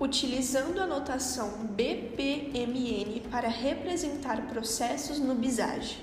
utilizando a notação BPMN para representar processos no BISAGE.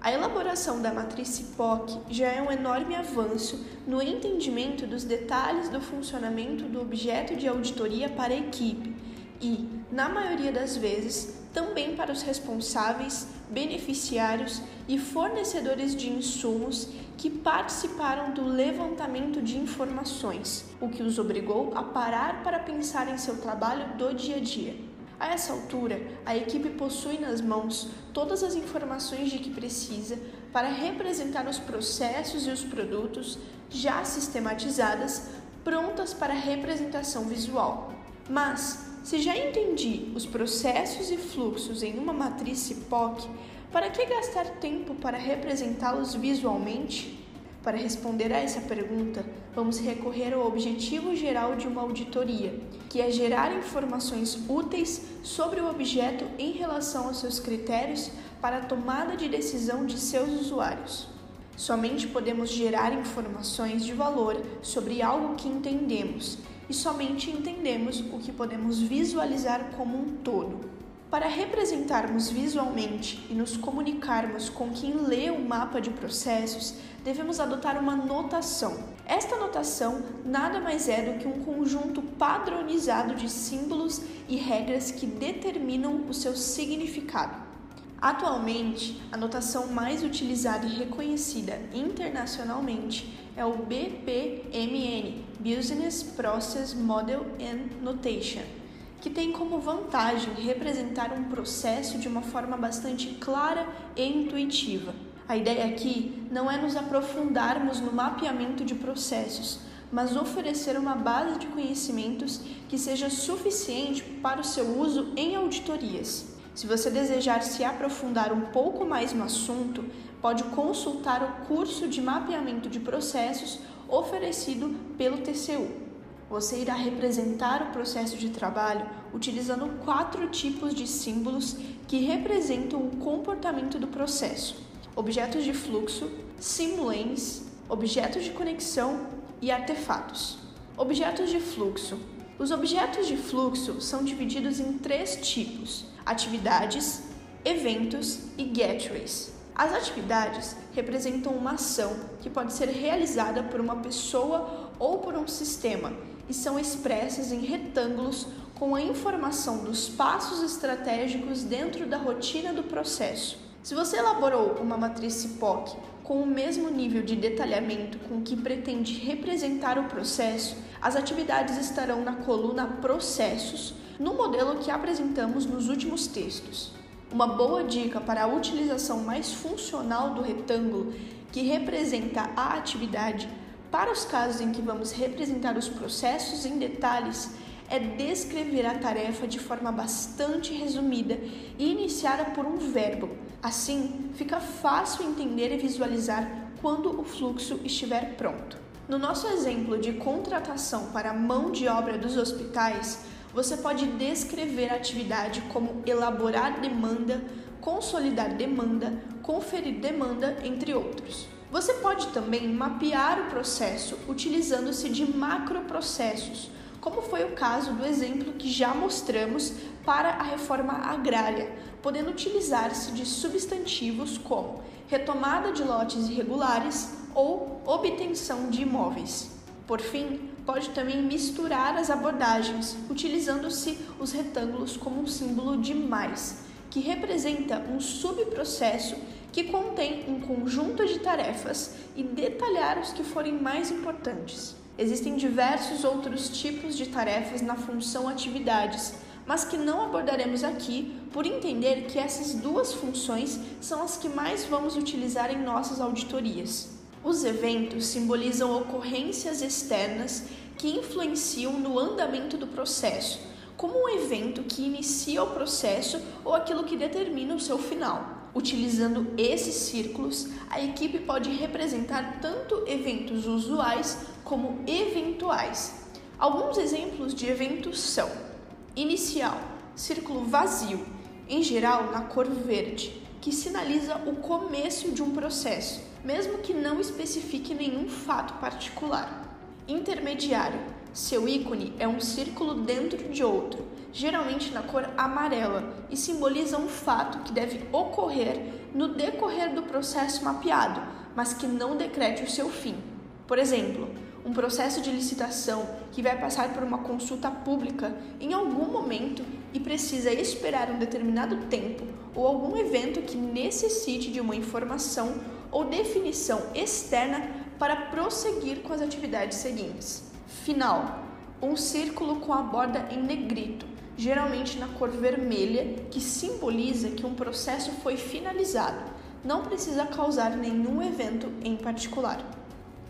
A elaboração da matriz POC já é um enorme avanço no entendimento dos detalhes do funcionamento do objeto de auditoria para a equipe e, na maioria das vezes, também para os responsáveis, beneficiários e fornecedores de insumos que participaram do levantamento de informações, o que os obrigou a parar para pensar em seu trabalho do dia a dia. A essa altura, a equipe possui nas mãos todas as informações de que precisa para representar os processos e os produtos já sistematizadas, prontas para representação visual. Mas, se já entendi os processos e fluxos em uma matriz POC, para que gastar tempo para representá-los visualmente? Para responder a essa pergunta, vamos recorrer ao objetivo geral de uma auditoria, que é gerar informações úteis sobre o objeto em relação aos seus critérios para a tomada de decisão de seus usuários. Somente podemos gerar informações de valor sobre algo que entendemos e somente entendemos o que podemos visualizar como um todo. Para representarmos visualmente e nos comunicarmos com quem lê o mapa de processos, devemos adotar uma notação. Esta notação nada mais é do que um conjunto padronizado de símbolos e regras que determinam o seu significado. Atualmente, a notação mais utilizada e reconhecida internacionalmente é o BPMN Business Process Model and Notation que tem como vantagem representar um processo de uma forma bastante clara e intuitiva. A ideia aqui não é nos aprofundarmos no mapeamento de processos, mas oferecer uma base de conhecimentos que seja suficiente para o seu uso em auditorias. Se você desejar se aprofundar um pouco mais no assunto, pode consultar o curso de mapeamento de processos oferecido pelo TCU. Você irá representar o processo de trabalho utilizando quatro tipos de símbolos que representam o comportamento do processo: objetos de fluxo, simulanes, objetos de conexão e artefatos. Objetos de fluxo. Os objetos de fluxo são divididos em três tipos: atividades, eventos e gateways. As atividades representam uma ação que pode ser realizada por uma pessoa ou por um sistema e são expressas em retângulos com a informação dos passos estratégicos dentro da rotina do processo. Se você elaborou uma matriz POC com o mesmo nível de detalhamento com que pretende representar o processo, as atividades estarão na coluna Processos, no modelo que apresentamos nos últimos textos. Uma boa dica para a utilização mais funcional do retângulo que representa a atividade para os casos em que vamos representar os processos em detalhes, é descrever a tarefa de forma bastante resumida e iniciada por um verbo. Assim, fica fácil entender e visualizar quando o fluxo estiver pronto. No nosso exemplo de contratação para mão de obra dos hospitais, você pode descrever a atividade como elaborar demanda, consolidar demanda, conferir demanda, entre outros. Você pode também mapear o processo utilizando-se de macroprocessos, como foi o caso do exemplo que já mostramos para a reforma agrária, podendo utilizar-se de substantivos como retomada de lotes irregulares ou obtenção de imóveis. Por fim, pode também misturar as abordagens, utilizando-se os retângulos como um símbolo de mais, que representa um subprocesso que contém um conjunto de tarefas e detalhar os que forem mais importantes. Existem diversos outros tipos de tarefas na função atividades, mas que não abordaremos aqui por entender que essas duas funções são as que mais vamos utilizar em nossas auditorias. Os eventos simbolizam ocorrências externas que influenciam no andamento do processo, como um evento que inicia o processo ou aquilo que determina o seu final. Utilizando esses círculos, a equipe pode representar tanto eventos usuais como eventuais. Alguns exemplos de eventos são: inicial, círculo vazio, em geral na cor verde, que sinaliza o começo de um processo, mesmo que não especifique nenhum fato particular. Intermediário, Seu ícone é um círculo dentro de outro, geralmente na cor amarela, e simboliza um fato que deve ocorrer no decorrer do processo mapeado, mas que não decrete o seu fim. Por exemplo, um processo de licitação que vai passar por uma consulta pública em algum momento e precisa esperar um determinado tempo ou algum evento que necessite de uma informação ou definição externa para prosseguir com as atividades seguintes. Final: um círculo com a borda em negrito, geralmente na cor vermelha, que simboliza que um processo foi finalizado. Não precisa causar nenhum evento em particular.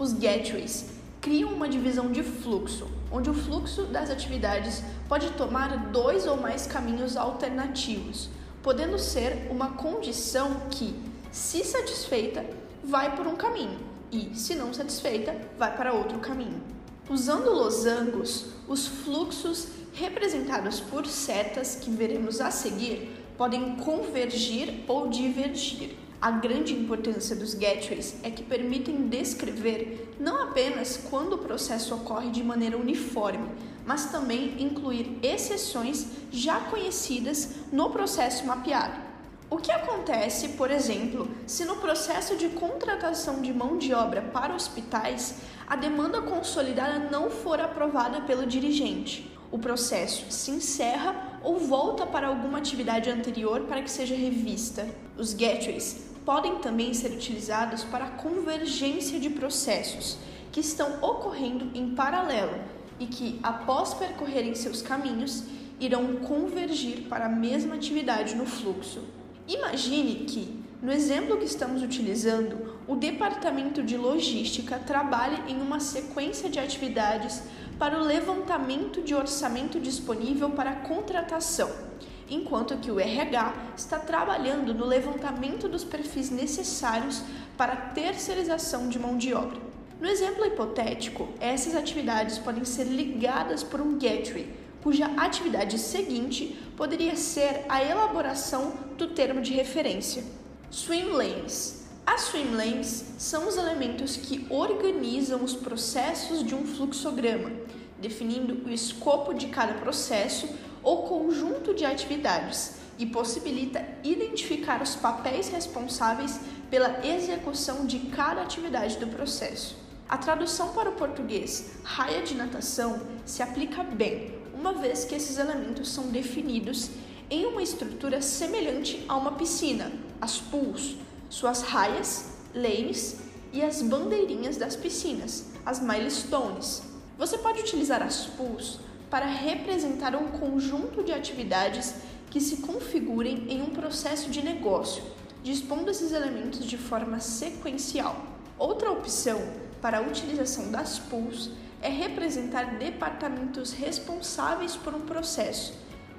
Os gateways criam uma divisão de fluxo, onde o fluxo das atividades pode tomar dois ou mais caminhos alternativos, podendo ser uma condição que, se satisfeita, vai por um caminho e, se não satisfeita, vai para outro caminho. Usando losangos, os fluxos representados por setas que veremos a seguir podem convergir ou divergir. A grande importância dos gateways é que permitem descrever não apenas quando o processo ocorre de maneira uniforme, mas também incluir exceções já conhecidas no processo mapeado. O que acontece, por exemplo, se no processo de contratação de mão de obra para hospitais a demanda consolidada não for aprovada pelo dirigente? O processo se encerra ou volta para alguma atividade anterior para que seja revista. Os gateways podem também ser utilizados para a convergência de processos que estão ocorrendo em paralelo e que, após percorrerem seus caminhos, irão convergir para a mesma atividade no fluxo. Imagine que, no exemplo que estamos utilizando, o departamento de logística trabalhe em uma sequência de atividades para o levantamento de orçamento disponível para contratação enquanto que o RH está trabalhando no levantamento dos perfis necessários para a terceirização de mão de obra. No exemplo hipotético, essas atividades podem ser ligadas por um gateway, cuja atividade seguinte poderia ser a elaboração do termo de referência. Swim lanes. As swim lanes são os elementos que organizam os processos de um fluxograma, definindo o escopo de cada processo ou conjunto de atividades e possibilita identificar os papéis responsáveis pela execução de cada atividade do processo. A tradução para o português raia de natação se aplica bem, uma vez que esses elementos são definidos em uma estrutura semelhante a uma piscina, as pools, suas raias, lanes e as bandeirinhas das piscinas, as milestones. Você pode utilizar as pools para representar um conjunto de atividades que se configurem em um processo de negócio, dispondo esses elementos de forma sequencial. Outra opção para a utilização das pools é representar departamentos responsáveis por um processo,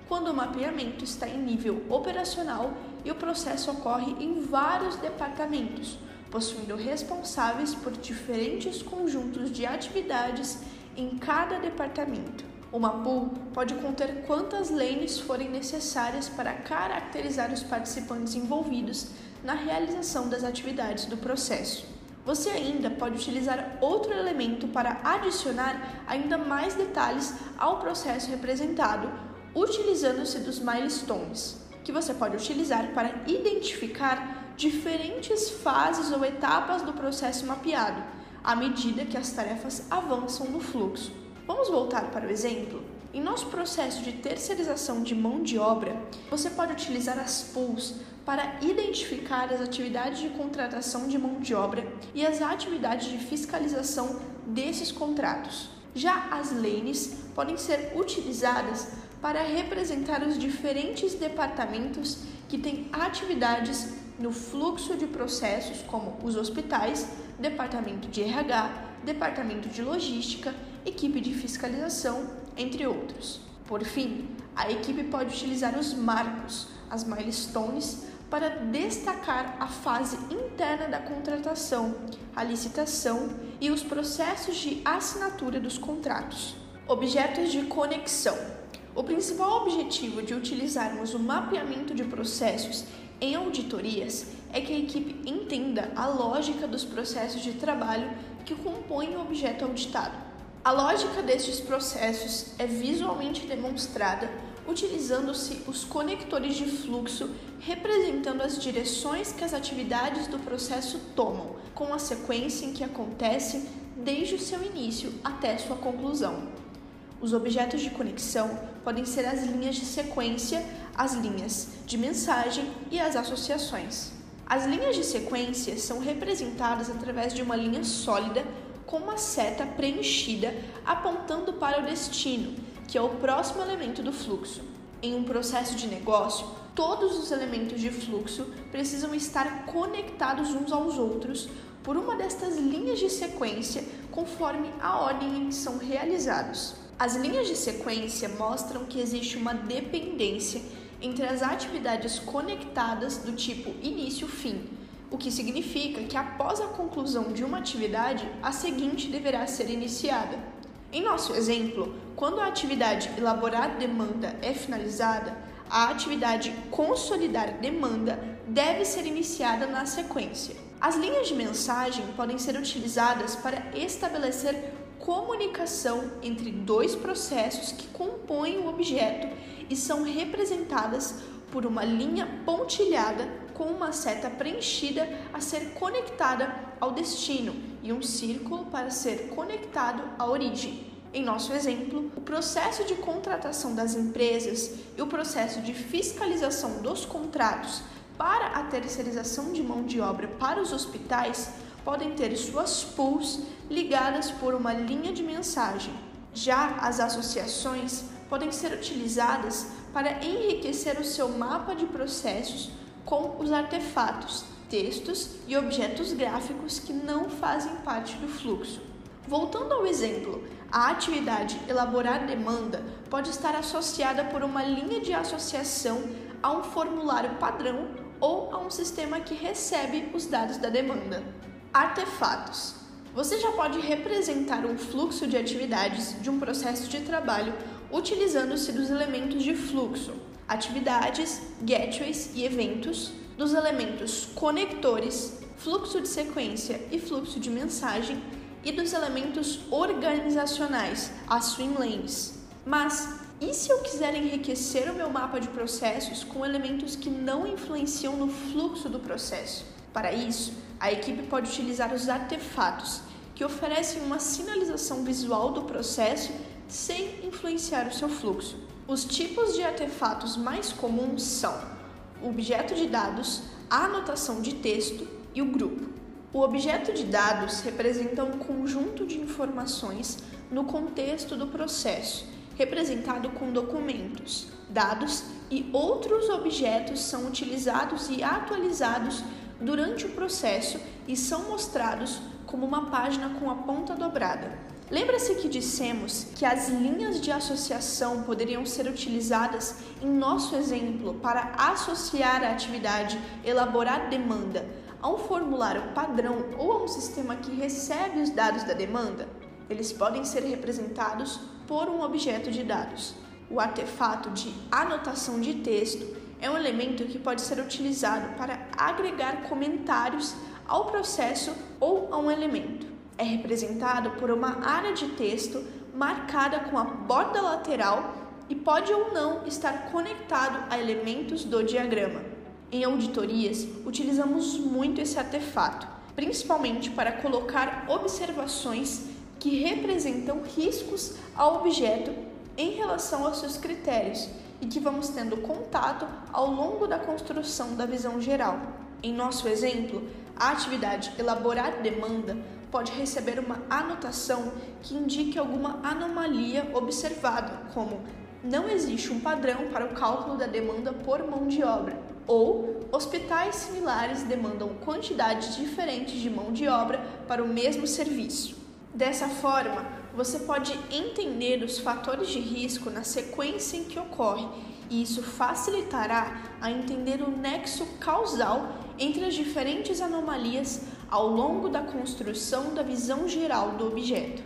quando o mapeamento está em nível operacional e o processo ocorre em vários departamentos, possuindo responsáveis por diferentes conjuntos de atividades em cada departamento. Uma pool pode conter quantas lanes forem necessárias para caracterizar os participantes envolvidos na realização das atividades do processo. Você ainda pode utilizar outro elemento para adicionar ainda mais detalhes ao processo representado, utilizando-se dos milestones, que você pode utilizar para identificar diferentes fases ou etapas do processo mapeado, à medida que as tarefas avançam no fluxo. Vamos voltar para o exemplo? Em nosso processo de terceirização de mão de obra, você pode utilizar as pools para identificar as atividades de contratação de mão de obra e as atividades de fiscalização desses contratos. Já as lanes podem ser utilizadas para representar os diferentes departamentos que têm atividades no fluxo de processos, como os hospitais, departamento de RH, departamento de logística equipe de fiscalização, entre outros. Por fim, a equipe pode utilizar os marcos, as milestones, para destacar a fase interna da contratação, a licitação e os processos de assinatura dos contratos. Objetos de conexão. O principal objetivo de utilizarmos o mapeamento de processos em auditorias é que a equipe entenda a lógica dos processos de trabalho que compõem o objeto auditado A lógica destes processos é visualmente demonstrada utilizando-se os conectores de fluxo representando as direções que as atividades do processo tomam, com a sequência em que acontecem desde o seu início até sua conclusão. Os objetos de conexão podem ser as linhas de sequência, as linhas de mensagem e as associações. As linhas de sequência são representadas através de uma linha sólida com uma seta preenchida apontando para o destino, que é o próximo elemento do fluxo. Em um processo de negócio, todos os elementos de fluxo precisam estar conectados uns aos outros por uma destas linhas de sequência conforme a ordem em que são realizados. As linhas de sequência mostram que existe uma dependência entre as atividades conectadas do tipo início-fim, o que significa que após a conclusão de uma atividade, a seguinte deverá ser iniciada. Em nosso exemplo, quando a atividade elaborar demanda é finalizada, a atividade consolidar demanda deve ser iniciada na sequência. As linhas de mensagem podem ser utilizadas para estabelecer comunicação entre dois processos que compõem o objeto e são representadas por uma linha pontilhada com uma seta preenchida a ser conectada ao destino e um círculo para ser conectado à origem. Em nosso exemplo, o processo de contratação das empresas e o processo de fiscalização dos contratos para a terceirização de mão de obra para os hospitais podem ter suas pools ligadas por uma linha de mensagem. Já as associações podem ser utilizadas para enriquecer o seu mapa de processos com os artefatos, textos e objetos gráficos que não fazem parte do fluxo. Voltando ao exemplo, a atividade elaborar demanda pode estar associada por uma linha de associação a um formulário padrão ou a um sistema que recebe os dados da demanda. Artefatos. Você já pode representar um fluxo de atividades de um processo de trabalho utilizando-se dos elementos de fluxo, atividades, gateways e eventos, dos elementos conectores, fluxo de sequência e fluxo de mensagem e dos elementos organizacionais, as swim lanes. Mas e se eu quiser enriquecer o meu mapa de processos com elementos que não influenciam no fluxo do processo? Para isso, a equipe pode utilizar os artefatos, que oferecem uma sinalização visual do processo sem influenciar o seu fluxo. Os tipos de artefatos mais comuns são o objeto de dados, a anotação de texto e o grupo. O objeto de dados representa um conjunto de informações no contexto do processo, representado com documentos, dados e outros objetos são utilizados e atualizados durante o processo e são mostrados como uma página com a ponta dobrada. Lembra-se que dissemos que as linhas de associação poderiam ser utilizadas em nosso exemplo para associar a atividade elaborar demanda a um formulário padrão ou a um sistema que recebe os dados da demanda, eles podem ser representados por um objeto de dados. O artefato de anotação de texto é um elemento que pode ser utilizado para agregar comentários ao processo ou a um elemento. É representado por uma área de texto marcada com a borda lateral e pode ou não estar conectado a elementos do diagrama. Em auditorias, utilizamos muito esse artefato, principalmente para colocar observações que representam riscos ao objeto em relação aos seus critérios e que vamos tendo contato ao longo da construção da visão geral. Em nosso exemplo, a atividade elaborar demanda pode receber uma anotação que indique alguma anomalia observada, como não existe um padrão para o cálculo da demanda por mão de obra ou hospitais similares demandam quantidades diferentes de mão de obra para o mesmo serviço. Dessa forma, você pode entender os fatores de risco na sequência em que ocorre, e isso facilitará a entender o nexo causal entre as diferentes anomalias ao longo da construção da visão geral do objeto.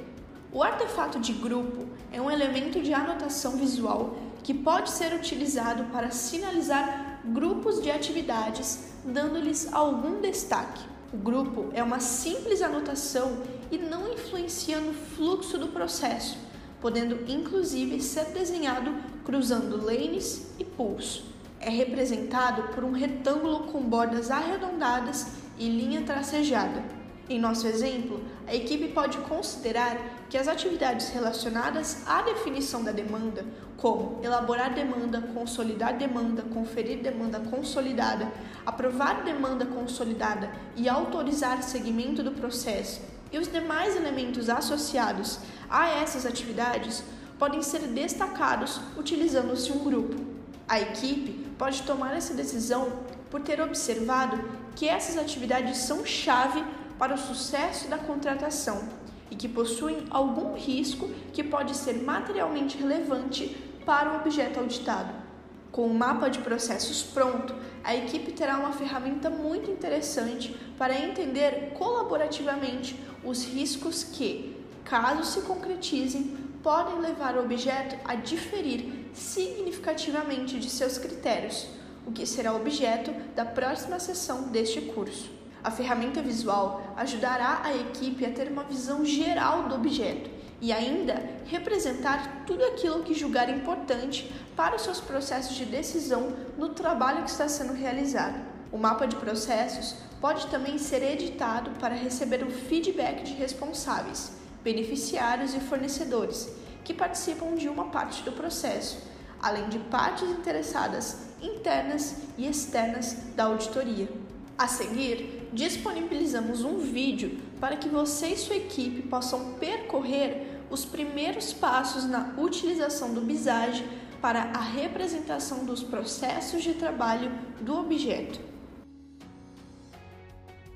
O artefato de grupo é um elemento de anotação visual que pode ser utilizado para sinalizar grupos de atividades, dando-lhes algum destaque. O grupo é uma simples anotação e não influencia no fluxo do processo, podendo inclusive ser desenhado cruzando lanes e pools. É representado por um retângulo com bordas arredondadas e linha tracejada. Em nosso exemplo, a equipe pode considerar que as atividades relacionadas à definição da demanda, como elaborar demanda, consolidar demanda, conferir demanda consolidada, aprovar demanda consolidada e autorizar segmento do processo, e os demais elementos associados a essas atividades podem ser destacados utilizando-se um grupo. A equipe pode tomar essa decisão por ter observado que essas atividades são chave para o sucesso da contratação e que possuem algum risco que pode ser materialmente relevante para o objeto auditado. Com o mapa de processos pronto, a equipe terá uma ferramenta muito interessante para entender colaborativamente os riscos que, caso se concretizem, podem levar o objeto a diferir significativamente de seus critérios, o que será objeto da próxima sessão deste curso. A ferramenta visual ajudará a equipe a ter uma visão geral do objeto e ainda representar tudo aquilo que julgar importante para os seus processos de decisão no trabalho que está sendo realizado. O mapa de processos pode também ser editado para receber o feedback de responsáveis beneficiários e fornecedores que participam de uma parte do processo, além de partes interessadas internas e externas da auditoria. A seguir, disponibilizamos um vídeo para que você e sua equipe possam percorrer os primeiros passos na utilização do Visage para a representação dos processos de trabalho do objeto.